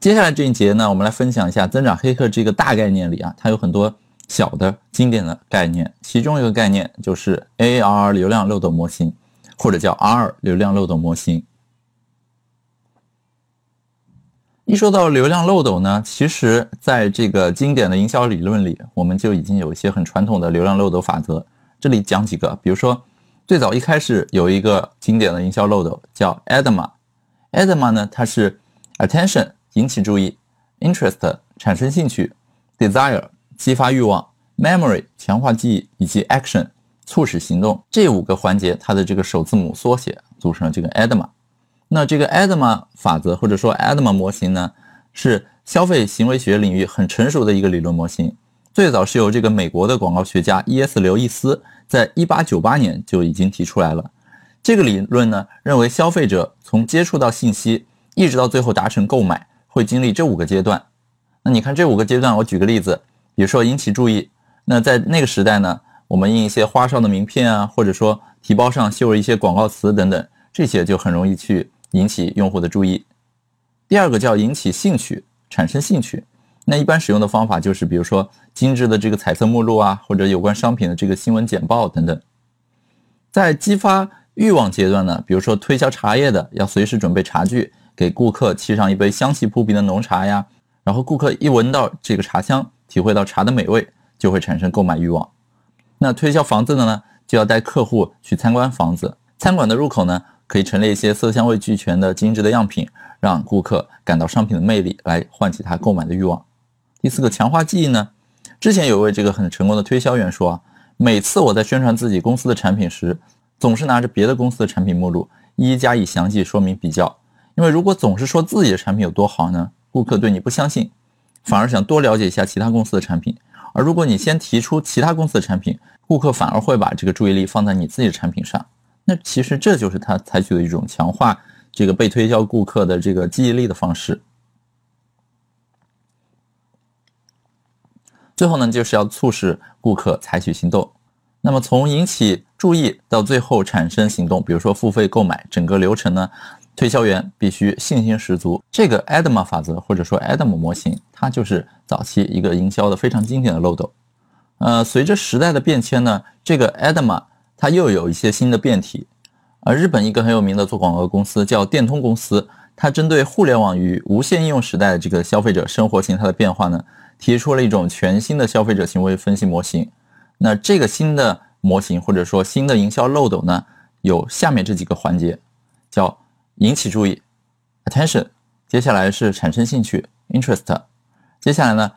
接下来这一节呢，我们来分享一下增长黑客这个大概念里啊，它有很多小的经典的概念，其中一个概念就是 AR 流量漏斗模型，或者叫 R 流量漏斗模型。一说到流量漏斗呢，其实在这个经典的营销理论里，我们就已经有一些很传统的流量漏斗法则。这里讲几个，比如说最早一开始有一个经典的营销漏斗叫 ADMA，ADMA 呢它是 Attention 引起注意，Interest 产生兴趣，Desire 激发欲望，Memory 强化记忆，以及 Action 促使行动这五个环节，它的这个首字母缩写组成了这个 ADMA。那这个 ADMA 法则或者说 ADMA 模型呢，是消费行为学领域很成熟的一个理论模型。最早是由这个美国的广告学家 E.S. 刘易斯在1898年就已经提出来了。这个理论呢，认为消费者从接触到信息一直到最后达成购买，会经历这五个阶段。那你看这五个阶段，我举个例子，比如说引起注意。那在那个时代呢，我们印一些花哨的名片啊，或者说提包上绣了一些广告词等等，这些就很容易去。引起用户的注意。第二个叫引起兴趣，产生兴趣。那一般使用的方法就是，比如说精致的这个彩色目录啊，或者有关商品的这个新闻简报等等。在激发欲望阶段呢，比如说推销茶叶的要随时准备茶具，给顾客沏上一杯香气扑鼻的浓茶呀，然后顾客一闻到这个茶香，体会到茶的美味，就会产生购买欲望。那推销房子的呢，就要带客户去参观房子，餐馆的入口呢。可以陈列一些色香味俱全的精致的样品，让顾客感到商品的魅力，来唤起他购买的欲望。第四个，强化记忆呢？之前有位这个很成功的推销员说啊，每次我在宣传自己公司的产品时，总是拿着别的公司的产品目录，一一加以详细说明比较。因为如果总是说自己的产品有多好呢，顾客对你不相信，反而想多了解一下其他公司的产品。而如果你先提出其他公司的产品，顾客反而会把这个注意力放在你自己的产品上。那其实这就是他采取的一种强化这个被推销顾客的这个记忆力的方式。最后呢，就是要促使顾客采取行动。那么从引起注意到最后产生行动，比如说付费购买，整个流程呢，推销员必须信心十足。这个 ADMA 法则或者说 ADMA 模型，它就是早期一个营销的非常经典的漏斗。呃，随着时代的变迁呢，这个 ADMA。它又有一些新的变体，而日本一个很有名的做广告公司叫电通公司，它针对互联网与无线应用时代的这个消费者生活形态的变化呢，提出了一种全新的消费者行为分析模型。那这个新的模型或者说新的营销漏斗呢，有下面这几个环节，叫引起注意 （attention），接下来是产生兴趣 （interest），接下来呢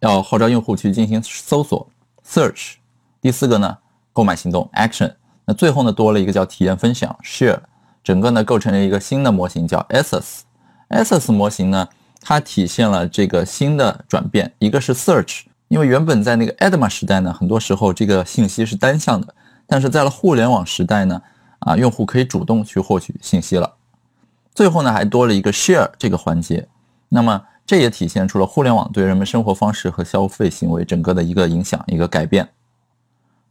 要号召用户去进行搜索 （search），第四个呢。购买行动 action，那最后呢多了一个叫体验分享 share，整个呢构成了一个新的模型叫 ss。ss 模型呢，它体现了这个新的转变，一个是 search，因为原本在那个 ADMA 时代呢，很多时候这个信息是单向的，但是在了互联网时代呢，啊，用户可以主动去获取信息了。最后呢还多了一个 share 这个环节，那么这也体现出了互联网对人们生活方式和消费行为整个的一个影响，一个改变。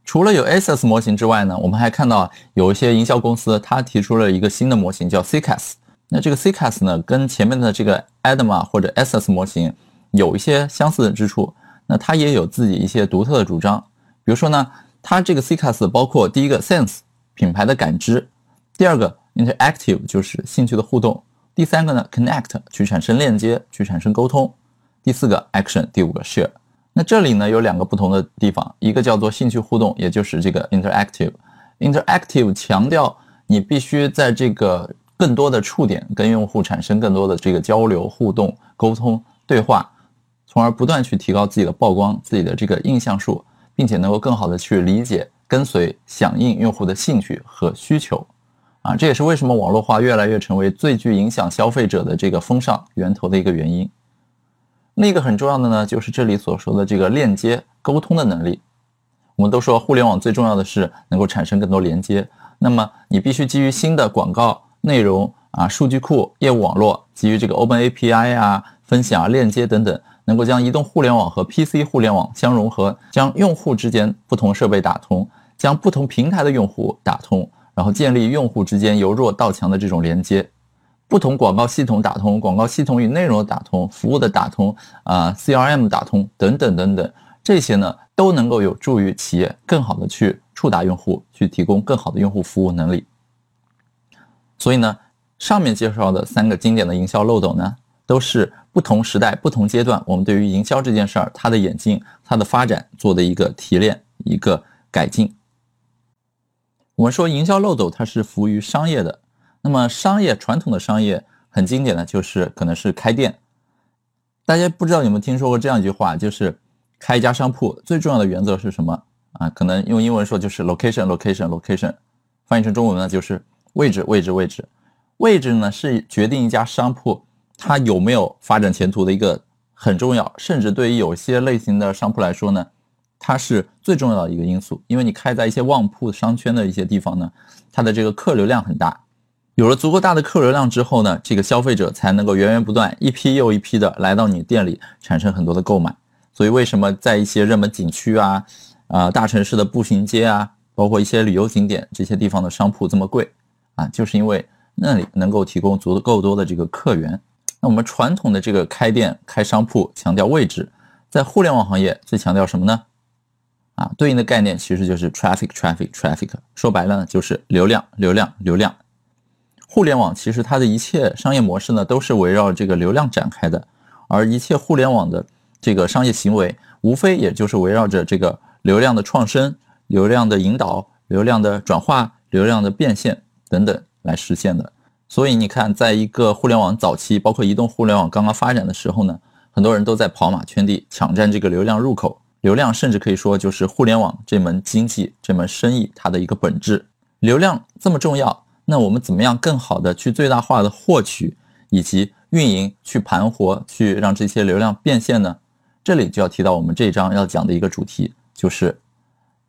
除了有 SS 模型之外呢，我们还看到有一些营销公司，它提出了一个新的模型叫 CCAS。那这个 CCAS 呢，跟前面的这个 ADMA 或者 SS 模型有一些相似之处。那它也有自己一些独特的主张。比如说呢，它这个 CCAS 包括第一个 Sense 品牌的感知，第二个 Interactive 就是兴趣的互动，第三个呢 Connect 去产生链接，去产生沟通，第四个 Action，第五个 Share。那这里呢有两个不同的地方，一个叫做兴趣互动，也就是这个 interactive。interactive 强调你必须在这个更多的触点跟用户产生更多的这个交流、互动、沟通、对话，从而不断去提高自己的曝光、自己的这个印象数，并且能够更好的去理解、跟随、响应用户的兴趣和需求。啊，这也是为什么网络化越来越成为最具影响消费者的这个风尚源头的一个原因。另一个很重要的呢，就是这里所说的这个链接沟通的能力。我们都说互联网最重要的是能够产生更多连接，那么你必须基于新的广告内容啊、数据库、业务网络，基于这个 Open API 啊、分享链接等等，能够将移动互联网和 PC 互联网相融合，将用户之间不同设备打通，将不同平台的用户打通，然后建立用户之间由弱到强的这种连接。不同广告系统打通、广告系统与内容的打通、服务的打通啊、CRM 打通等等等等，这些呢都能够有助于企业更好的去触达用户，去提供更好的用户服务能力。所以呢，上面介绍的三个经典的营销漏斗呢，都是不同时代、不同阶段我们对于营销这件事儿它的演进、它的发展做的一个提炼、一个改进。我们说营销漏斗它是服务于商业的。那么商业传统的商业很经典的就是可能是开店，大家不知道有没有听说过这样一句话，就是开一家商铺最重要的原则是什么啊？可能用英文说就是 location location location，翻译成中文呢就是位置位置位置。位置呢是决定一家商铺它有没有发展前途的一个很重要，甚至对于有些类型的商铺来说呢，它是最重要的一个因素，因为你开在一些旺铺商圈的一些地方呢，它的这个客流量很大。有了足够大的客流量之后呢，这个消费者才能够源源不断、一批又一批的来到你店里，产生很多的购买。所以为什么在一些热门景区啊、啊大城市的步行街啊，包括一些旅游景点这些地方的商铺这么贵啊？就是因为那里能够提供足够多的这个客源。那我们传统的这个开店、开商铺强调位置，在互联网行业最强调什么呢？啊，对应的概念其实就是 traffic，traffic，traffic。说白了呢，就是流量、流量、流量。互联网其实它的一切商业模式呢，都是围绕这个流量展开的，而一切互联网的这个商业行为，无非也就是围绕着这个流量的创生、流量的引导、流量的转化、流量的变现等等来实现的。所以你看，在一个互联网早期，包括移动互联网刚刚发展的时候呢，很多人都在跑马圈地，抢占这个流量入口。流量甚至可以说就是互联网这门经济、这门生意它的一个本质。流量这么重要。那我们怎么样更好的去最大化的获取以及运营，去盘活，去让这些流量变现呢？这里就要提到我们这一章要讲的一个主题，就是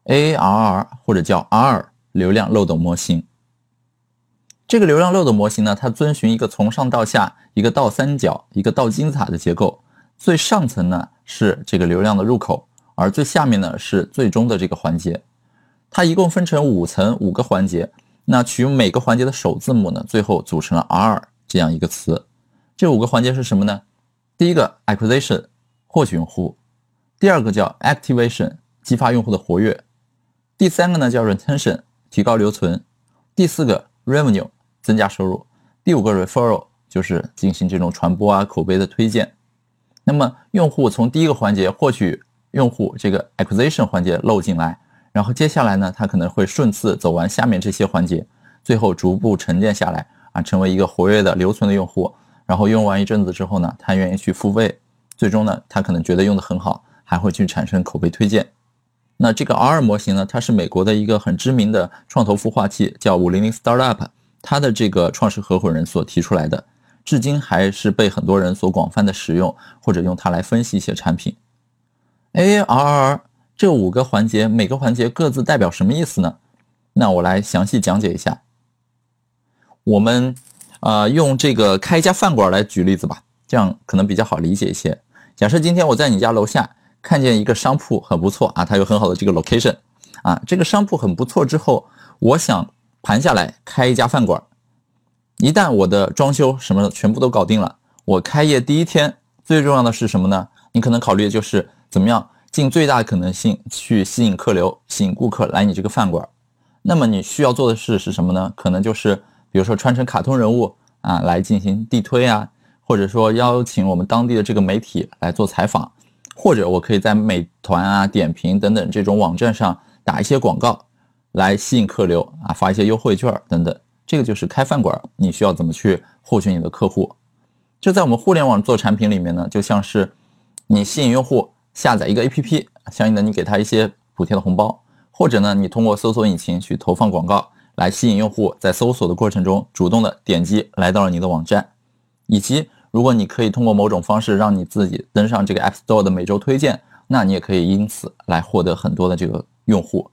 ARR 或者叫 R 流量漏斗模型。这个流量漏斗模型呢，它遵循一个从上到下、一个倒三角、一个倒金字塔的结构。最上层呢是这个流量的入口，而最下面呢是最终的这个环节。它一共分成五层五个环节。那取每个环节的首字母呢，最后组成了 R 这样一个词。这五个环节是什么呢？第一个 acquisition 获取用户，第二个叫 activation 激发用户的活跃，第三个呢叫 retention 提高留存，第四个 revenue 增加收入，第五个 referral 就是进行这种传播啊口碑的推荐。那么用户从第一个环节获取用户这个 acquisition 环节漏进来。然后接下来呢，他可能会顺次走完下面这些环节，最后逐步沉淀下来啊，成为一个活跃的留存的用户。然后用完一阵子之后呢，他愿意去付费，最终呢，他可能觉得用的很好，还会去产生口碑推荐。那这个 R 模型呢，它是美国的一个很知名的创投孵化器，叫五零零 Startup，它的这个创始合伙人所提出来的，至今还是被很多人所广泛的使用，或者用它来分析一些产品。ARR。这五个环节，每个环节各自代表什么意思呢？那我来详细讲解一下。我们啊，用这个开一家饭馆来举例子吧，这样可能比较好理解一些。假设今天我在你家楼下看见一个商铺很不错啊，它有很好的这个 location 啊，这个商铺很不错之后，我想盘下来开一家饭馆。一旦我的装修什么全部都搞定了，我开业第一天最重要的是什么呢？你可能考虑的就是怎么样。尽最大可能性去吸引客流，吸引顾客来你这个饭馆。那么你需要做的事是什么呢？可能就是比如说穿成卡通人物啊来进行地推啊，或者说邀请我们当地的这个媒体来做采访，或者我可以在美团啊、点评等等这种网站上打一些广告来吸引客流啊，发一些优惠券等等。这个就是开饭馆，你需要怎么去获取你的客户？这在我们互联网做产品里面呢，就像是你吸引用户。下载一个 APP，相应的你给他一些补贴的红包，或者呢，你通过搜索引擎去投放广告，来吸引用户在搜索的过程中主动的点击来到了你的网站，以及如果你可以通过某种方式让你自己登上这个 App Store 的每周推荐，那你也可以因此来获得很多的这个用户，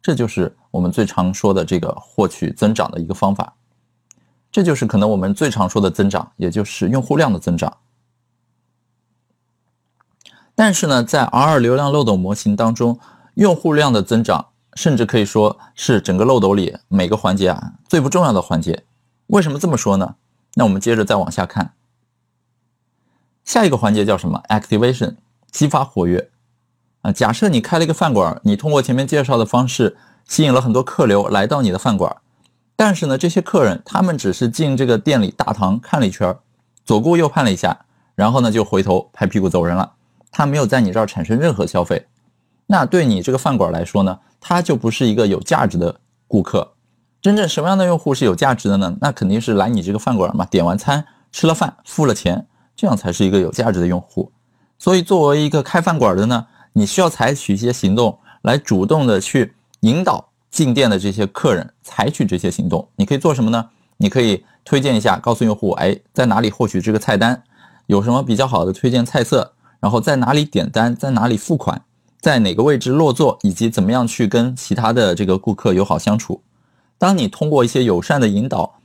这就是我们最常说的这个获取增长的一个方法，这就是可能我们最常说的增长，也就是用户量的增长。但是呢，在 R 流量漏斗模型当中，用户量的增长，甚至可以说是整个漏斗里每个环节啊最不重要的环节。为什么这么说呢？那我们接着再往下看，下一个环节叫什么？Activation，激发活跃。啊，假设你开了一个饭馆，你通过前面介绍的方式吸引了很多客流来到你的饭馆，但是呢，这些客人他们只是进这个店里大堂看了一圈，左顾右盼了一下，然后呢就回头拍屁股走人了，他没有在你这儿产生任何消费，那对你这个饭馆来说呢，他就不是一个有价值的顾客。真正什么样的用户是有价值的呢？那肯定是来你这个饭馆嘛，点完餐吃了饭付了钱，这样才是一个有价值的用户。所以作为一个开饭馆的呢。你需要采取一些行动来主动的去引导进店的这些客人采取这些行动。你可以做什么呢？你可以推荐一下，告诉用户，哎，在哪里获取这个菜单，有什么比较好的推荐菜色，然后在哪里点单，在哪里付款，在哪个位置落座，以及怎么样去跟其他的这个顾客友好相处。当你通过一些友善的引导，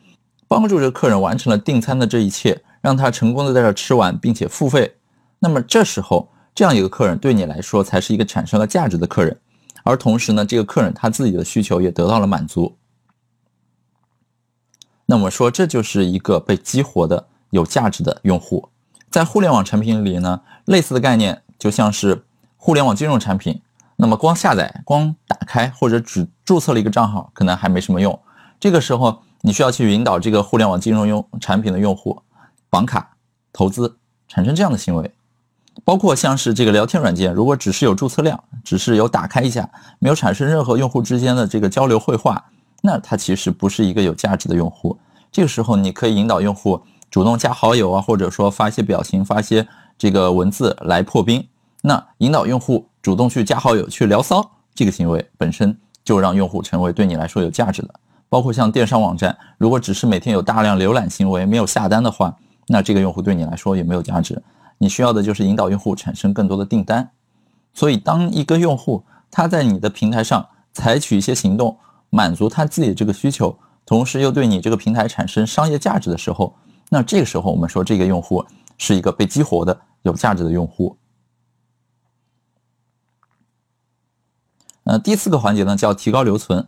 帮助这个客人完成了订餐的这一切，让他成功的在这吃完并且付费，那么这时候。这样一个客人对你来说才是一个产生了价值的客人，而同时呢，这个客人他自己的需求也得到了满足。那么说，这就是一个被激活的有价值的用户。在互联网产品里呢，类似的概念就像是互联网金融产品。那么光下载、光打开或者只注册了一个账号，可能还没什么用。这个时候，你需要去引导这个互联网金融用产品的用户绑卡、投资，产生这样的行为。包括像是这个聊天软件，如果只是有注册量，只是有打开一下，没有产生任何用户之间的这个交流绘画，那它其实不是一个有价值的用户。这个时候，你可以引导用户主动加好友啊，或者说发一些表情、发一些这个文字来破冰。那引导用户主动去加好友、去聊骚，这个行为本身就让用户成为对你来说有价值的。包括像电商网站，如果只是每天有大量浏览行为，没有下单的话，那这个用户对你来说也没有价值。你需要的就是引导用户产生更多的订单，所以当一个用户他在你的平台上采取一些行动，满足他自己这个需求，同时又对你这个平台产生商业价值的时候，那这个时候我们说这个用户是一个被激活的有价值的用户。呃，第四个环节呢叫提高留存，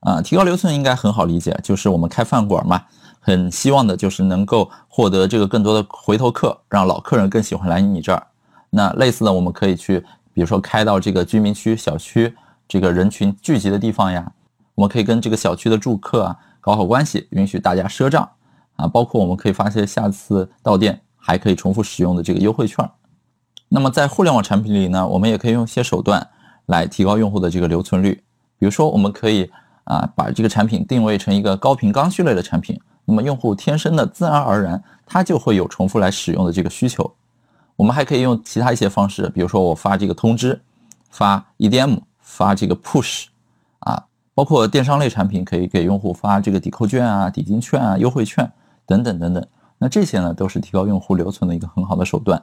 啊，提高留存应该很好理解，就是我们开饭馆嘛。很希望的就是能够获得这个更多的回头客，让老客人更喜欢来你这儿。那类似的，我们可以去，比如说开到这个居民区、小区这个人群聚集的地方呀。我们可以跟这个小区的住客啊搞好关系，允许大家赊账啊。包括我们可以发些下次到店还可以重复使用的这个优惠券。那么在互联网产品里呢，我们也可以用一些手段来提高用户的这个留存率。比如说，我们可以啊把这个产品定位成一个高频刚需类的产品。那么用户天生的自然而然，他就会有重复来使用的这个需求。我们还可以用其他一些方式，比如说我发这个通知，发 EDM，发这个 push，啊，包括电商类产品可以给用户发这个抵扣券啊、抵金券啊、优惠券等等等等。那这些呢，都是提高用户留存的一个很好的手段。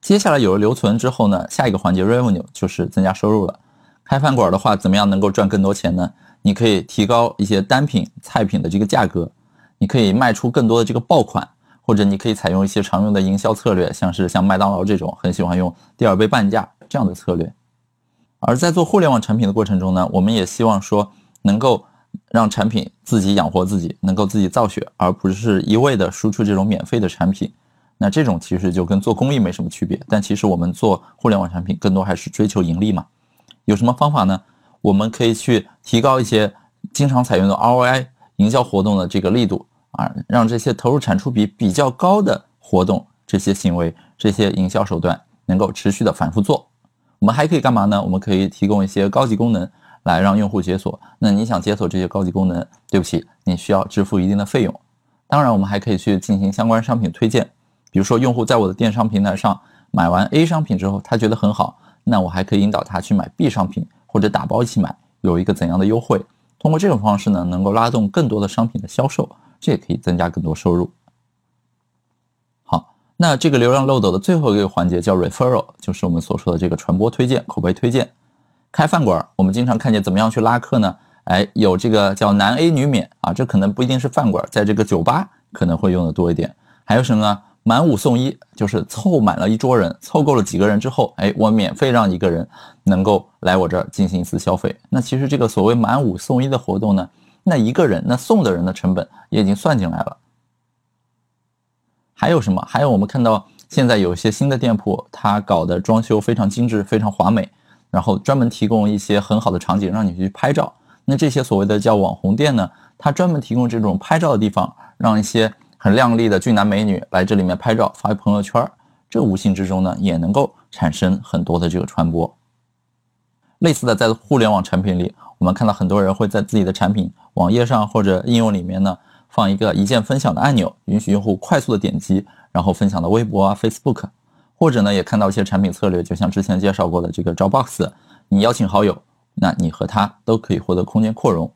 接下来有了留存之后呢，下一个环节 revenue 就是增加收入了。开饭馆的话，怎么样能够赚更多钱呢？你可以提高一些单品菜品的这个价格。你可以卖出更多的这个爆款，或者你可以采用一些常用的营销策略，像是像麦当劳这种很喜欢用第二杯半价这样的策略。而在做互联网产品的过程中呢，我们也希望说能够让产品自己养活自己，能够自己造血，而不是一味的输出这种免费的产品。那这种其实就跟做公益没什么区别。但其实我们做互联网产品更多还是追求盈利嘛。有什么方法呢？我们可以去提高一些经常采用的 ROI。营销活动的这个力度啊，让这些投入产出比比较高的活动、这些行为、这些营销手段能够持续的反复做。我们还可以干嘛呢？我们可以提供一些高级功能来让用户解锁。那你想解锁这些高级功能，对不起，你需要支付一定的费用。当然，我们还可以去进行相关商品推荐。比如说，用户在我的电商平台上买完 A 商品之后，他觉得很好，那我还可以引导他去买 B 商品，或者打包一起买，有一个怎样的优惠？通过这种方式呢，能够拉动更多的商品的销售，这也可以增加更多收入。好，那这个流量漏斗的最后一个环节叫 referral，就是我们所说的这个传播推荐、口碑推荐。开饭馆，我们经常看见怎么样去拉客呢？哎，有这个叫男 A 女免啊，这可能不一定是饭馆，在这个酒吧可能会用的多一点。还有什么呢？满五送一，就是凑满了一桌人，凑够了几个人之后，哎，我免费让一个人能够来我这儿进行一次消费。那其实这个所谓满五送一的活动呢，那一个人那送的人的成本也已经算进来了。还有什么？还有我们看到现在有一些新的店铺，它搞的装修非常精致、非常华美，然后专门提供一些很好的场景让你去拍照。那这些所谓的叫网红店呢，它专门提供这种拍照的地方，让一些很靓丽的俊男美女来这里面拍照发朋友圈。这无形之中呢，也能够产生很多的这个传播。类似的，在互联网产品里，我们看到很多人会在自己的产品网页上或者应用里面呢。放一个一键分享的按钮，允许用户快速的点击，然后分享到微博啊、Facebook，或者呢，也看到一些产品策略，就像之前介绍过的这个 Dropbox，你邀请好友，那你和他都可以获得空间扩容。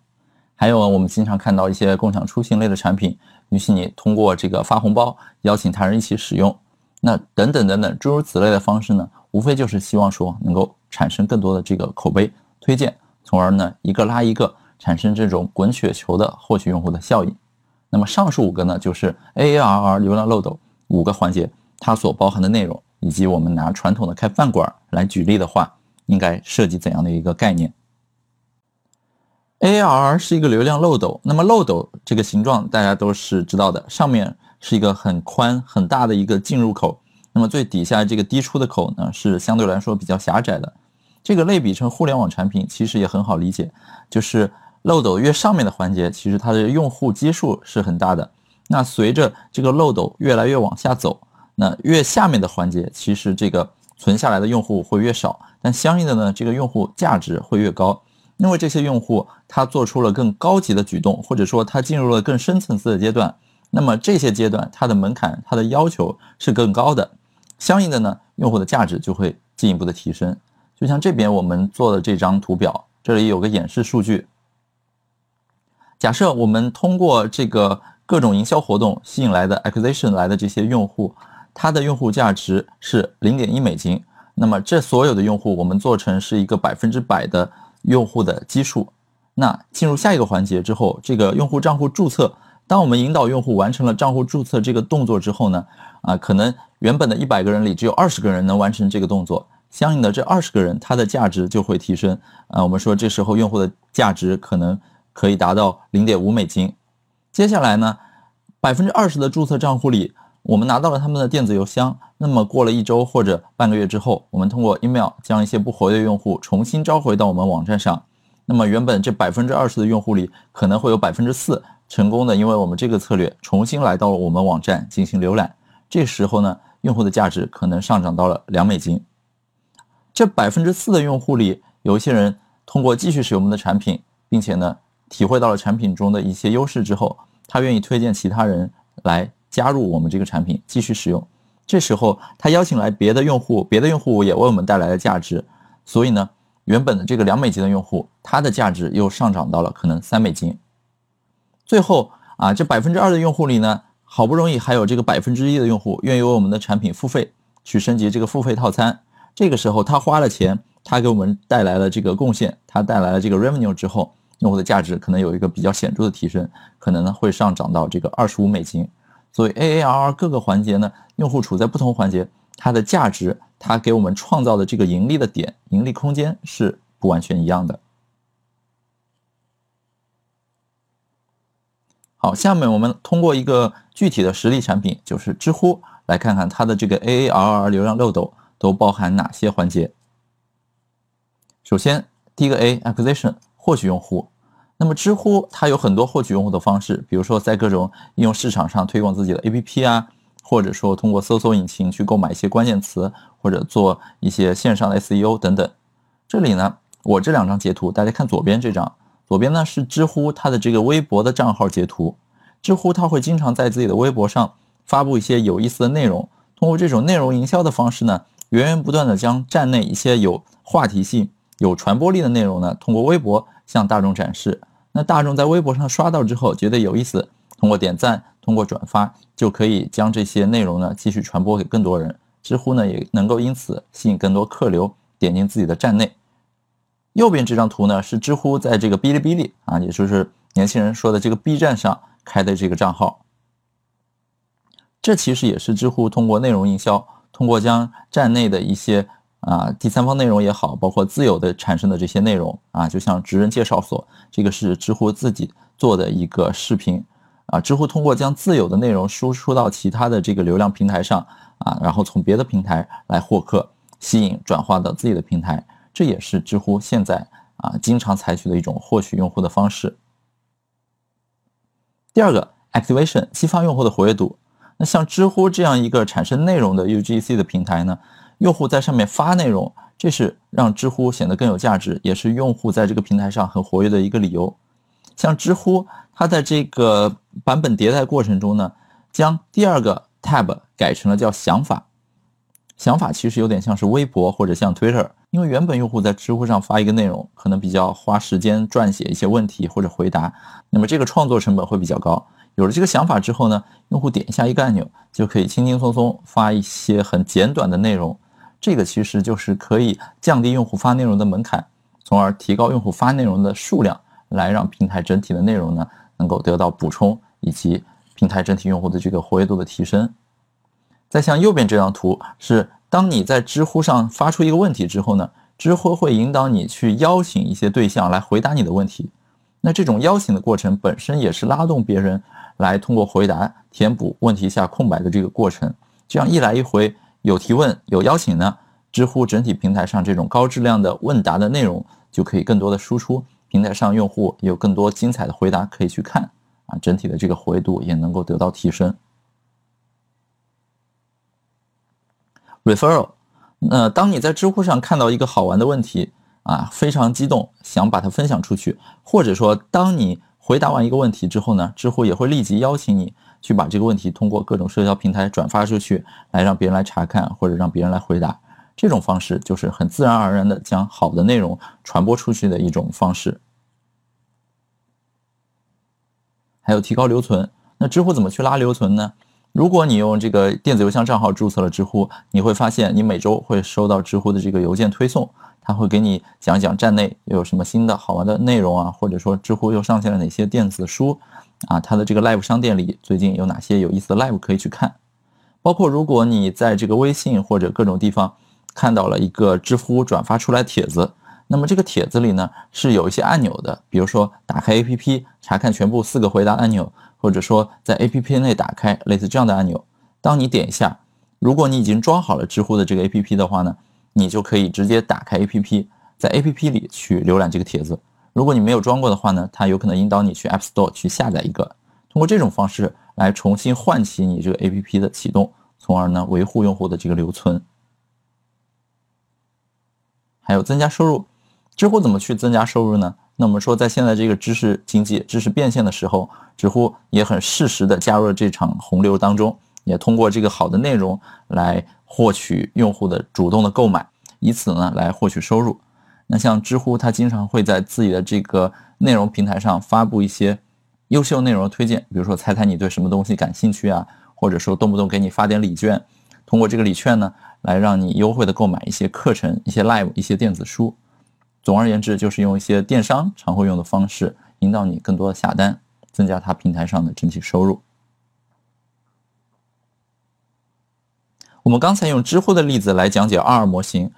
还有我们经常看到一些共享出行类的产品，允许你通过这个发红包邀请他人一起使用，那等等等等诸如此类的方式呢，无非就是希望说能够产生更多的这个口碑推荐，从而呢一个拉一个，产生这种滚雪球的获取用户的效应。那么上述五个呢，就是 A A R R 流量漏斗五个环节，它所包含的内容，以及我们拿传统的开饭馆来举例的话，应该设计怎样的一个概念？AR 是一个流量漏斗，那么漏斗这个形状大家都是知道的，上面是一个很宽很大的一个进入口，那么最底下这个滴出的口呢，是相对来说比较狭窄的。这个类比成互联网产品，其实也很好理解，就是。漏斗越上面的环节，其实它的用户基数是很大的。那随着这个漏斗越来越往下走，那越下面的环节，其实这个存下来的用户会越少，但相应的呢，这个用户价值会越高。因为这些用户他做出了更高级的举动，或者说他进入了更深层次的阶段，那么这些阶段它的门槛、它的要求是更高的，相应的呢，用户的价值就会进一步的提升。就像这边我们做的这张图表，这里有个演示数据。假设我们通过这个各种营销活动吸引来的 acquisition 来的这些用户，它的用户价值是零点一美金。那么这所有的用户我们做成是一个百分之百的用户的基数。那进入下一个环节之后，这个用户账户注册，当我们引导用户完成了账户注册这个动作之后呢，啊，可能原本的一百个人里只有二十个人能完成这个动作，相应的这二十个人他的价值就会提升。啊，我们说这时候用户的价值可能。可以达到零点五美金。接下来呢，百分之二十的注册账户里，我们拿到了他们的电子邮箱。那么过了一周或者半个月之后，我们通过 email 将一些不活跃用户重新召回到我们网站上。那么原本这百分之二十的用户里，可能会有百分之四成功的，因为我们这个策略重新来到了我们网站进行浏览。这时候呢，用户的价值可能上涨到了两美金。这百分之四的用户里，有一些人通过继续使用我们的产品，并且呢。体会到了产品中的一些优势之后，他愿意推荐其他人来加入我们这个产品继续使用。这时候他邀请来别的用户，别的用户也为我们带来了价值。所以呢，原本的这个两美金的用户，他的价值又上涨到了可能三美金。最后啊，这百分之二的用户里呢，好不容易还有这个百分之一的用户愿意为我们的产品付费去升级这个付费套餐。这个时候他花了钱，他给我们带来了这个贡献，他带来了这个 revenue 之后。用户的价值可能有一个比较显著的提升，可能呢会上涨到这个二十五美金。所以 AARR 各个环节呢，用户处在不同环节，它的价值，它给我们创造的这个盈利的点、盈利空间是不完全一样的。好，下面我们通过一个具体的实例产品，就是知乎，来看看它的这个 AARR 流量漏斗都包含哪些环节。首先，第一个 A acquisition 获取用户。那么知乎它有很多获取用户的方式，比如说在各种应用市场上推广自己的 APP 啊，或者说通过搜索引擎去购买一些关键词，或者做一些线上的 SEO 等等。这里呢，我这两张截图，大家看左边这张，左边呢是知乎它的这个微博的账号截图。知乎它会经常在自己的微博上发布一些有意思的内容，通过这种内容营销的方式呢，源源不断的将站内一些有话题性、有传播力的内容呢，通过微博向大众展示。那大众在微博上刷到之后觉得有意思，通过点赞、通过转发，就可以将这些内容呢继续传播给更多人。知乎呢也能够因此吸引更多客流点进自己的站内。右边这张图呢是知乎在这个哔哩哔哩啊，也就是年轻人说的这个 B 站上开的这个账号。这其实也是知乎通过内容营销，通过将站内的一些。啊，第三方内容也好，包括自有的产生的这些内容啊，就像职人介绍所，这个是知乎自己做的一个视频，啊，知乎通过将自有的内容输出到其他的这个流量平台上啊，然后从别的平台来获客，吸引转化到自己的平台，这也是知乎现在啊经常采取的一种获取用户的方式。第二个，activation 激发用户的活跃度。那像知乎这样一个产生内容的 UGC 的平台呢，用户在上面发内容，这是让知乎显得更有价值，也是用户在这个平台上很活跃的一个理由。像知乎，它在这个版本迭代过程中呢，将第二个 tab 改成了叫想法。想法其实有点像是微博或者像 Twitter，因为原本用户在知乎上发一个内容，可能比较花时间撰写一些问题或者回答，那么这个创作成本会比较高。有了这个想法之后呢，用户点一下一个按钮，就可以轻轻松松发一些很简短的内容。这个其实就是可以降低用户发内容的门槛，从而提高用户发内容的数量，来让平台整体的内容呢能够得到补充，以及平台整体用户的这个活跃度的提升。再像右边这张图，是当你在知乎上发出一个问题之后呢，知乎会引导你去邀请一些对象来回答你的问题。那这种邀请的过程本身也是拉动别人来通过回答填补问题下空白的这个过程。这样一来一回有提问有邀请呢，知乎整体平台上这种高质量的问答的内容就可以更多的输出，平台上用户有更多精彩的回答可以去看啊，整体的这个活跃度也能够得到提升。referral，那当你在知乎上看到一个好玩的问题啊，非常激动，想把它分享出去，或者说当你回答完一个问题之后呢，知乎也会立即邀请你去把这个问题通过各种社交平台转发出去，来让别人来查看或者让别人来回答。这种方式就是很自然而然的将好的内容传播出去的一种方式。还有提高留存，那知乎怎么去拉留存呢？如果你用这个电子邮箱账号注册了知乎，你会发现你每周会收到知乎的这个邮件推送，他会给你讲讲站内又有什么新的好玩的内容啊，或者说知乎又上线了哪些电子书啊，它的这个 Live 商店里最近有哪些有意思的 Live 可以去看。包括如果你在这个微信或者各种地方看到了一个知乎转发出来帖子，那么这个帖子里呢是有一些按钮的，比如说打开 APP 查看全部四个回答按钮。或者说在 A P P 内打开类似这样的按钮，当你点一下，如果你已经装好了知乎的这个 A P P 的话呢，你就可以直接打开 A P P，在 A P P 里去浏览这个帖子。如果你没有装过的话呢，它有可能引导你去 App Store 去下载一个，通过这种方式来重新唤起你这个 A P P 的启动，从而呢维护用户的这个留存。还有增加收入，知乎怎么去增加收入呢？那我们说，在现在这个知识经济、知识变现的时候，知乎也很适时的加入了这场洪流当中，也通过这个好的内容来获取用户的主动的购买，以此呢来获取收入。那像知乎，它经常会在自己的这个内容平台上发布一些优秀内容推荐，比如说猜猜你对什么东西感兴趣啊，或者说动不动给你发点礼券，通过这个礼券呢，来让你优惠的购买一些课程、一些 live、一些电子书。总而言之，就是用一些电商常会用的方式引导你更多的下单，增加它平台上的整体收入。我们刚才用知乎的例子来讲解二二模型，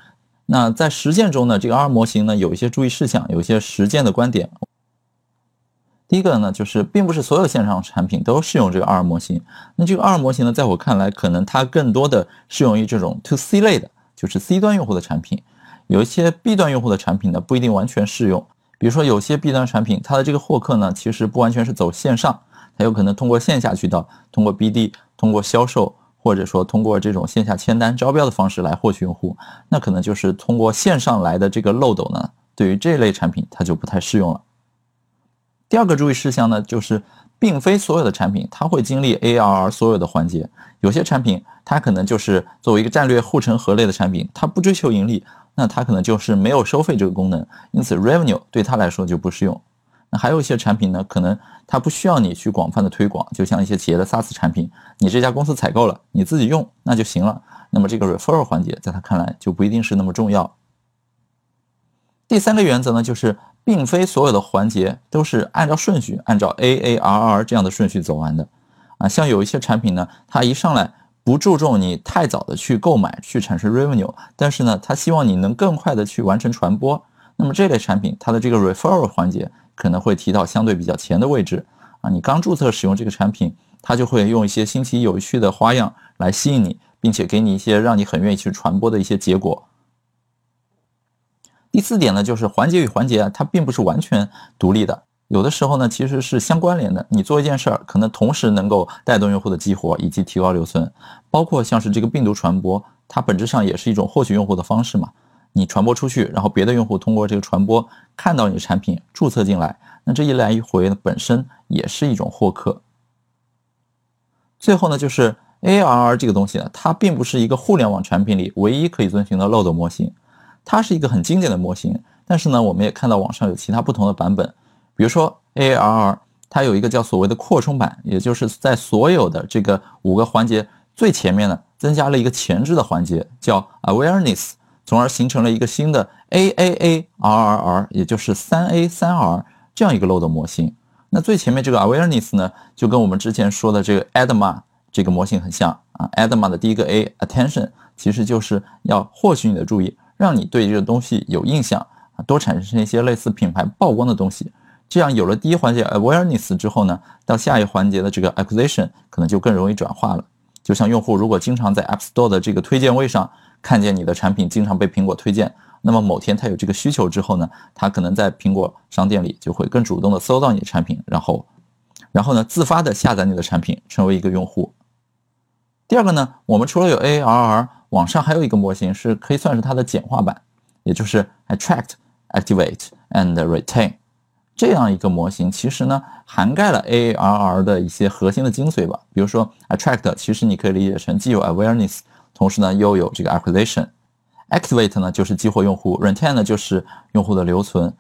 那在实践中呢，这个 R 模型呢有一些注意事项，有一些实践的观点。第一个呢，就是并不是所有线上产品都适用这个 R 模型。那这个 R 模型呢，在我看来，可能它更多的适用于这种 To C 类的，就是 C 端用户的产品。有一些 B 端用户的产品呢，不一定完全适用。比如说，有些 B 端产品，它的这个获客呢，其实不完全是走线上，它有可能通过线下渠道，通过 BD，通过销售，或者说通过这种线下签单、招标的方式来获取用户。那可能就是通过线上来的这个漏斗呢，对于这类产品它就不太适用了。第二个注意事项呢，就是并非所有的产品它会经历 ARR 所有的环节，有些产品它可能就是作为一个战略护城河类的产品，它不追求盈利。那它可能就是没有收费这个功能，因此 revenue 对它来说就不适用。还有一些产品呢，可能它不需要你去广泛的推广，就像一些企业的 SaaS 产品，你这家公司采购了，你自己用那就行了。那么这个 referral 环节在他看来就不一定是那么重要。第三个原则呢，就是并非所有的环节都是按照顺序，按照 AARR 这样的顺序走完的。啊，像有一些产品呢，它一上来。不注重你太早的去购买去产生 revenue，但是呢，他希望你能更快的去完成传播。那么这类产品它的这个 referral 环节可能会提到相对比较前的位置啊，你刚注册使用这个产品，它就会用一些新奇有趣的花样来吸引你，并且给你一些让你很愿意去传播的一些结果。第四点呢，就是环节与环节啊，它并不是完全独立的，有的时候呢其实是相关联的。你做一件事儿，可能同时能够带动用户的激活以及提高留存，包括像是这个病毒传播，它本质上也是一种获取用户的方式嘛。你传播出去，然后别的用户通过这个传播看到你的产品，注册进来，那这一来一回呢，本身也是一种获客。最后呢，就是 ARR 这个东西呢，它并不是一个互联网产品里唯一可以遵循的漏斗模型。它是一个很经典的模型，但是呢，我们也看到网上有其他不同的版本，比如说 ARR，它有一个叫所谓的扩充版，也就是在所有的这个五个环节最前面呢，增加了一个前置的环节，叫 Awareness，从而形成了一个新的 AAARRR，也就是三 A 三 R 这样一个漏斗模型。那最前面这个 Awareness 呢，就跟我们之前说的这个 ADMA 这个模型很像啊，ADMA 的第一个 A Attention，其实就是要获取你的注意。让你对这个东西有印象啊，多产生一些类似品牌曝光的东西，这样有了第一环节 awareness 之后呢，到下一环节的这个 acquisition 可能就更容易转化了。就像用户如果经常在 App Store 的这个推荐位上看见你的产品经常被苹果推荐，那么某天他有这个需求之后呢，他可能在苹果商店里就会更主动的搜到你的产品，然后，然后呢自发的下载你的产品，成为一个用户。第二个呢，我们除了有 ARR。网上还有一个模型是可以算是它的简化版，也就是 attract, activate and retain 这样一个模型，其实呢涵盖了 ARR 的一些核心的精髓吧。比如说 attract，其实你可以理解成既有 awareness，同时呢又有这个 acquisition。activate 呢就是激活用户，retain 呢就是用户的留存。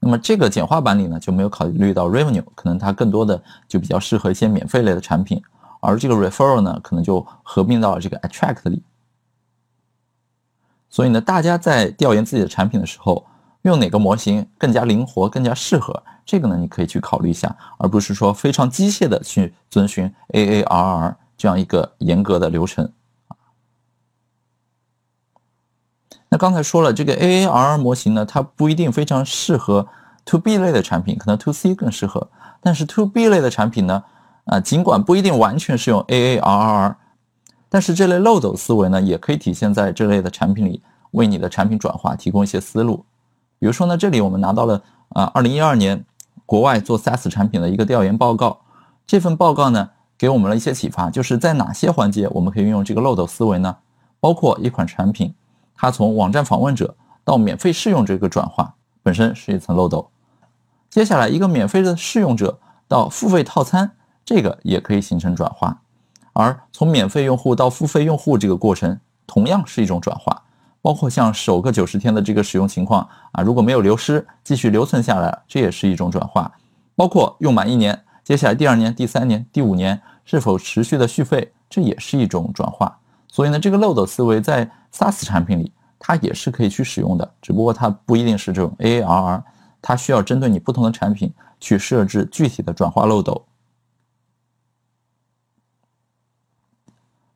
那么这个简化版里呢就没有考虑到 revenue，可能它更多的就比较适合一些免费类的产品，而这个 referral 呢可能就合并到了这个 attract 里。所以呢，大家在调研自己的产品的时候，用哪个模型更加灵活、更加适合？这个呢，你可以去考虑一下，而不是说非常机械的去遵循 AARR 这样一个严格的流程。那刚才说了，这个 AARR 模型呢，它不一定非常适合 To B 类的产品，可能 To C 更适合。但是 To B 类的产品呢，啊，尽管不一定完全是用 AARR。但是这类漏斗思维呢，也可以体现在这类的产品里，为你的产品转化提供一些思路。比如说呢，这里我们拿到了啊，二零一二年国外做 SaaS 产品的一个调研报告。这份报告呢，给我们了一些启发，就是在哪些环节我们可以运用这个漏斗思维呢？包括一款产品，它从网站访问者到免费试用这个转化本身是一层漏斗。接下来一个免费的试用者到付费套餐，这个也可以形成转化。而从免费用户到付费用户这个过程，同样是一种转化，包括像首个九十天的这个使用情况啊，如果没有流失，继续留存下来，这也是一种转化。包括用满一年，接下来第二年、第三年、第五年是否持续的续费，这也是一种转化。所以呢，这个漏斗思维在 SaaS 产品里，它也是可以去使用的，只不过它不一定是这种 ARR，它需要针对你不同的产品去设置具体的转化漏斗。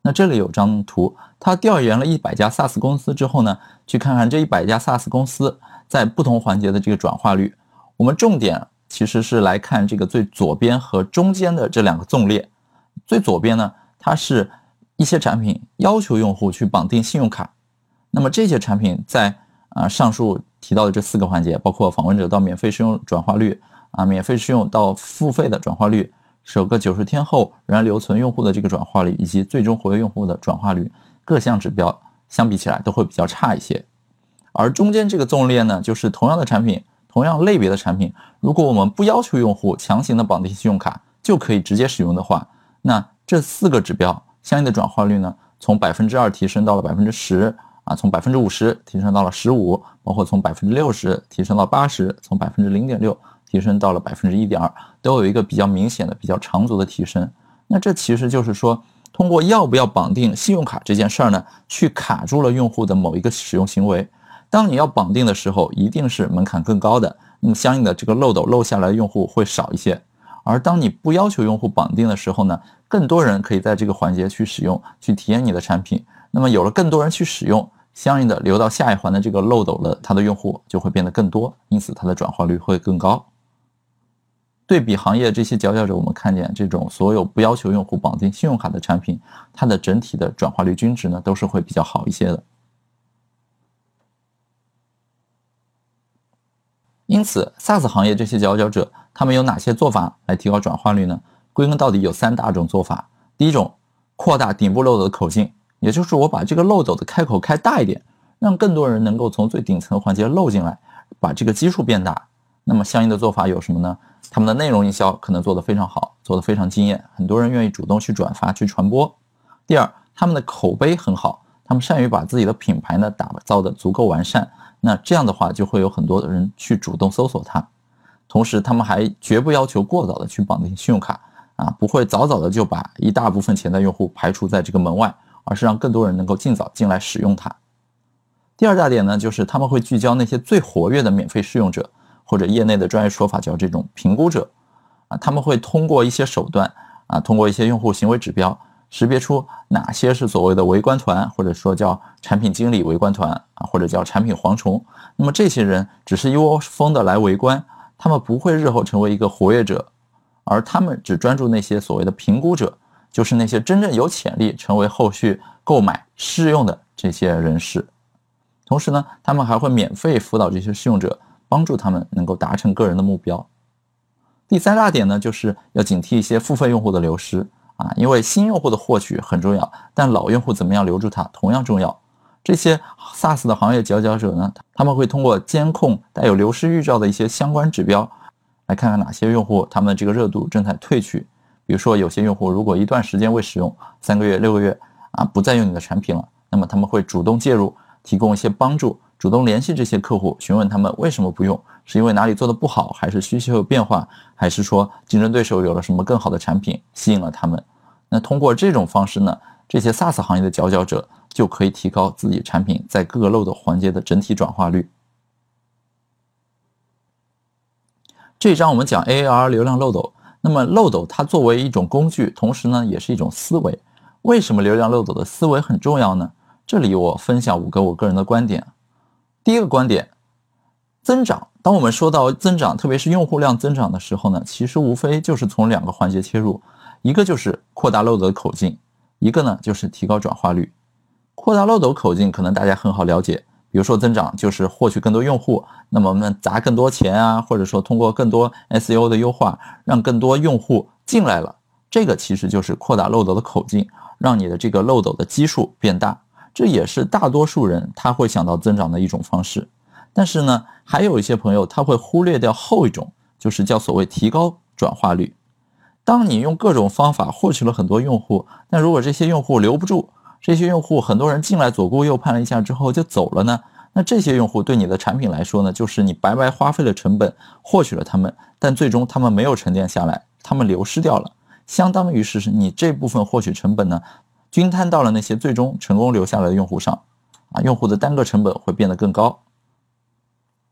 那这里有张图，他调研了一百家 SaaS 公司之后呢，去看看这一百家 SaaS 公司在不同环节的这个转化率。我们重点其实是来看这个最左边和中间的这两个纵列。最左边呢，它是一些产品要求用户去绑定信用卡。那么这些产品在啊上述提到的这四个环节，包括访问者到免费试用转化率啊，免费试用到付费的转化率。首个九十天后仍然留存用户的这个转化率，以及最终活跃用户的转化率，各项指标相比起来都会比较差一些。而中间这个纵列呢，就是同样的产品、同样类别的产品，如果我们不要求用户强行的绑定信用卡就可以直接使用的话，那这四个指标相应的转化率呢，从百分之二提升到了百分之十啊，从百分之五十提升到了十五，包括从百分之六十提升到八十，从百分之零点六。提升到了百分之一点二，都有一个比较明显的、比较长足的提升。那这其实就是说，通过要不要绑定信用卡这件事儿呢，去卡住了用户的某一个使用行为。当你要绑定的时候，一定是门槛更高的，那么相应的这个漏斗漏下来的用户会少一些。而当你不要求用户绑定的时候呢，更多人可以在这个环节去使用、去体验你的产品。那么有了更多人去使用，相应的流到下一环的这个漏斗的它的用户就会变得更多，因此它的转化率会更高。对比行业这些佼佼者，我们看见这种所有不要求用户绑定信用卡的产品，它的整体的转化率均值呢都是会比较好一些的。因此，SaaS 行业这些佼佼者，他们有哪些做法来提高转化率呢？归根到底有三大种做法。第一种，扩大顶部漏斗的口径，也就是我把这个漏斗的开口开大一点，让更多人能够从最顶层环节漏进来，把这个基数变大。那么相应的做法有什么呢？他们的内容营销可能做得非常好，做得非常惊艳，很多人愿意主动去转发、去传播。第二，他们的口碑很好，他们善于把自己的品牌呢打造的足够完善，那这样的话就会有很多的人去主动搜索它。同时，他们还绝不要求过早的去绑定信用卡啊，不会早早的就把一大部分潜在用户排除在这个门外，而是让更多人能够尽早进来使用它。第二大点呢，就是他们会聚焦那些最活跃的免费试用者。或者业内的专业说法叫这种评估者，啊，他们会通过一些手段，啊，通过一些用户行为指标，识别出哪些是所谓的围观团，或者说叫产品经理围观团，啊，或者叫产品蝗虫。那么这些人只是一窝蜂的来围观，他们不会日后成为一个活跃者，而他们只专注那些所谓的评估者，就是那些真正有潜力成为后续购买试用的这些人士。同时呢，他们还会免费辅导这些试用者。帮助他们能够达成个人的目标。第三大点呢，就是要警惕一些付费用户的流失啊，因为新用户的获取很重要，但老用户怎么样留住他同样重要。这些 SaaS 的行业佼佼者呢，他们会通过监控带有流失预兆的一些相关指标，来看看哪些用户他们的这个热度正在褪去。比如说，有些用户如果一段时间未使用，三个月、六个月啊，不再用你的产品了，那么他们会主动介入，提供一些帮助。主动联系这些客户，询问他们为什么不用，是因为哪里做的不好，还是需求有变化，还是说竞争对手有了什么更好的产品吸引了他们？那通过这种方式呢，这些 SaaS 行业的佼佼者就可以提高自己产品在各个漏斗环节的整体转化率。这一章我们讲 AAR 流量漏斗，那么漏斗它作为一种工具，同时呢也是一种思维。为什么流量漏斗的思维很重要呢？这里我分享五个我个人的观点。第一个观点，增长。当我们说到增长，特别是用户量增长的时候呢，其实无非就是从两个环节切入，一个就是扩大漏斗的口径，一个呢就是提高转化率。扩大漏斗口径可能大家很好了解，比如说增长就是获取更多用户，那么我们砸更多钱啊，或者说通过更多 SEO 的优化，让更多用户进来了，这个其实就是扩大漏斗的口径，让你的这个漏斗的基数变大。这也是大多数人他会想到增长的一种方式，但是呢，还有一些朋友他会忽略掉后一种，就是叫所谓提高转化率。当你用各种方法获取了很多用户，那如果这些用户留不住，这些用户很多人进来左顾右盼了一下之后就走了呢？那这些用户对你的产品来说呢，就是你白白花费了成本获取了他们，但最终他们没有沉淀下来，他们流失掉了，相当于是你这部分获取成本呢。均摊到了那些最终成功留下来的用户上，啊，用户的单个成本会变得更高。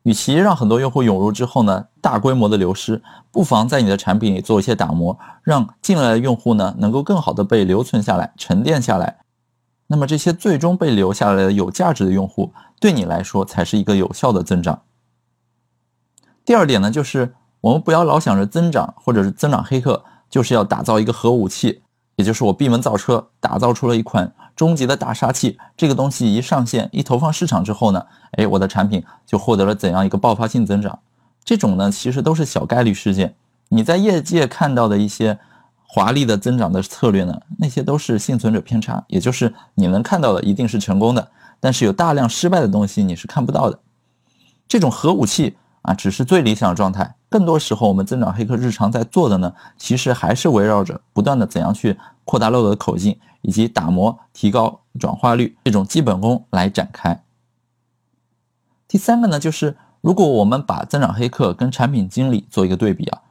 与其让很多用户涌入之后呢，大规模的流失，不妨在你的产品里做一些打磨，让进来的用户呢能够更好的被留存下来、沉淀下来。那么这些最终被留下来的有价值的用户，对你来说才是一个有效的增长。第二点呢，就是我们不要老想着增长或者是增长黑客，就是要打造一个核武器。也就是我闭门造车，打造出了一款终极的大杀器。这个东西一上线，一投放市场之后呢，哎，我的产品就获得了怎样一个爆发性增长？这种呢，其实都是小概率事件。你在业界看到的一些华丽的增长的策略呢，那些都是幸存者偏差。也就是你能看到的一定是成功的，但是有大量失败的东西你是看不到的。这种核武器。啊，只是最理想的状态。更多时候，我们增长黑客日常在做的呢，其实还是围绕着不断的怎样去扩大漏斗的口径，以及打磨、提高转化率这种基本功来展开。第三个呢，就是如果我们把增长黑客跟产品经理做一个对比啊，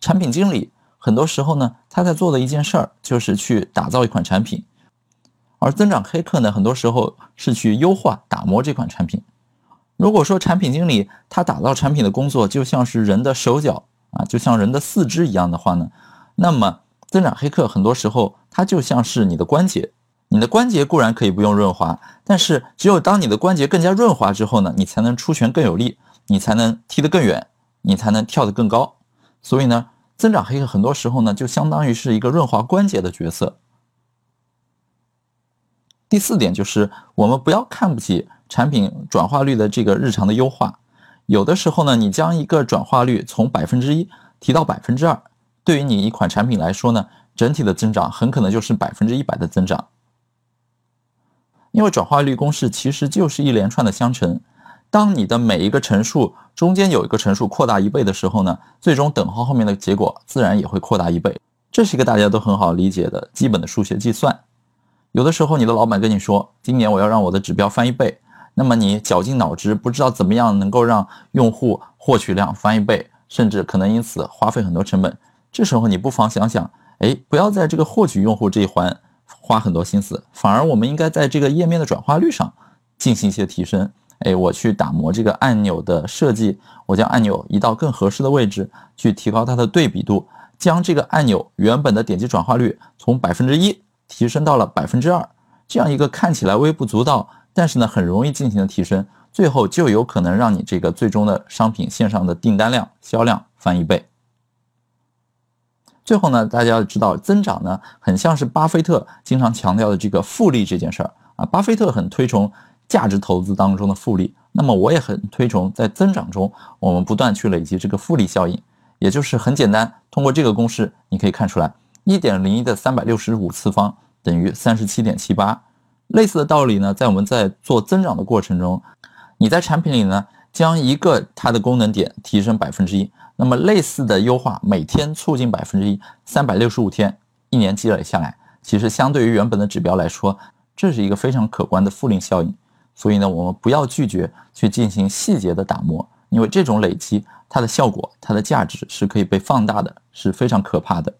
产品经理很多时候呢，他在做的一件事儿就是去打造一款产品，而增长黑客呢，很多时候是去优化、打磨这款产品。如果说产品经理他打造产品的工作就像是人的手脚啊，就像人的四肢一样的话呢，那么增长黑客很多时候它就像是你的关节，你的关节固然可以不用润滑，但是只有当你的关节更加润滑之后呢，你才能出拳更有力，你才能踢得更远，你才能跳得更高。所以呢，增长黑客很多时候呢，就相当于是一个润滑关节的角色。第四点就是，我们不要看不起产品转化率的这个日常的优化。有的时候呢，你将一个转化率从百分之一提到百分之二，对于你一款产品来说呢，整体的增长很可能就是百分之一百的增长。因为转化率公式其实就是一连串的相乘。当你的每一个乘数中间有一个乘数扩大一倍的时候呢，最终等号后面的结果自然也会扩大一倍。这是一个大家都很好理解的基本的数学计算。有的时候你的老板跟你说，今年我要让我的指标翻一倍，那么你绞尽脑汁不知道怎么样能够让用户获取量翻一倍，甚至可能因此花费很多成本。这时候你不妨想想，哎，不要在这个获取用户这一环花很多心思，反而我们应该在这个页面的转化率上进行一些提升。哎，我去打磨这个按钮的设计，我将按钮移到更合适的位置，去提高它的对比度，将这个按钮原本的点击转化率从百分之一提升到了百分之二，这样一个看起来微不足道，但是呢很容易进行的提升，最后就有可能让你这个最终的商品线上的订单量、销量翻一倍。最后呢，大家要知道，增长呢很像是巴菲特经常强调的这个复利这件事儿啊，巴菲特很推崇。价值投资当中的复利，那么我也很推崇在增长中，我们不断去累积这个复利效应，也就是很简单，通过这个公式，你可以看出来，一点零一的三百六十五次方等于三十七点七八。类似的道理呢，在我们在做增长的过程中，你在产品里呢，将一个它的功能点提升百分之一，那么类似的优化每天促进百分之一，三百六十五天，一年积累下来，其实相对于原本的指标来说，这是一个非常可观的复利效应。所以呢，我们不要拒绝去进行细节的打磨，因为这种累积，它的效果、它的价值是可以被放大的，是非常可怕的。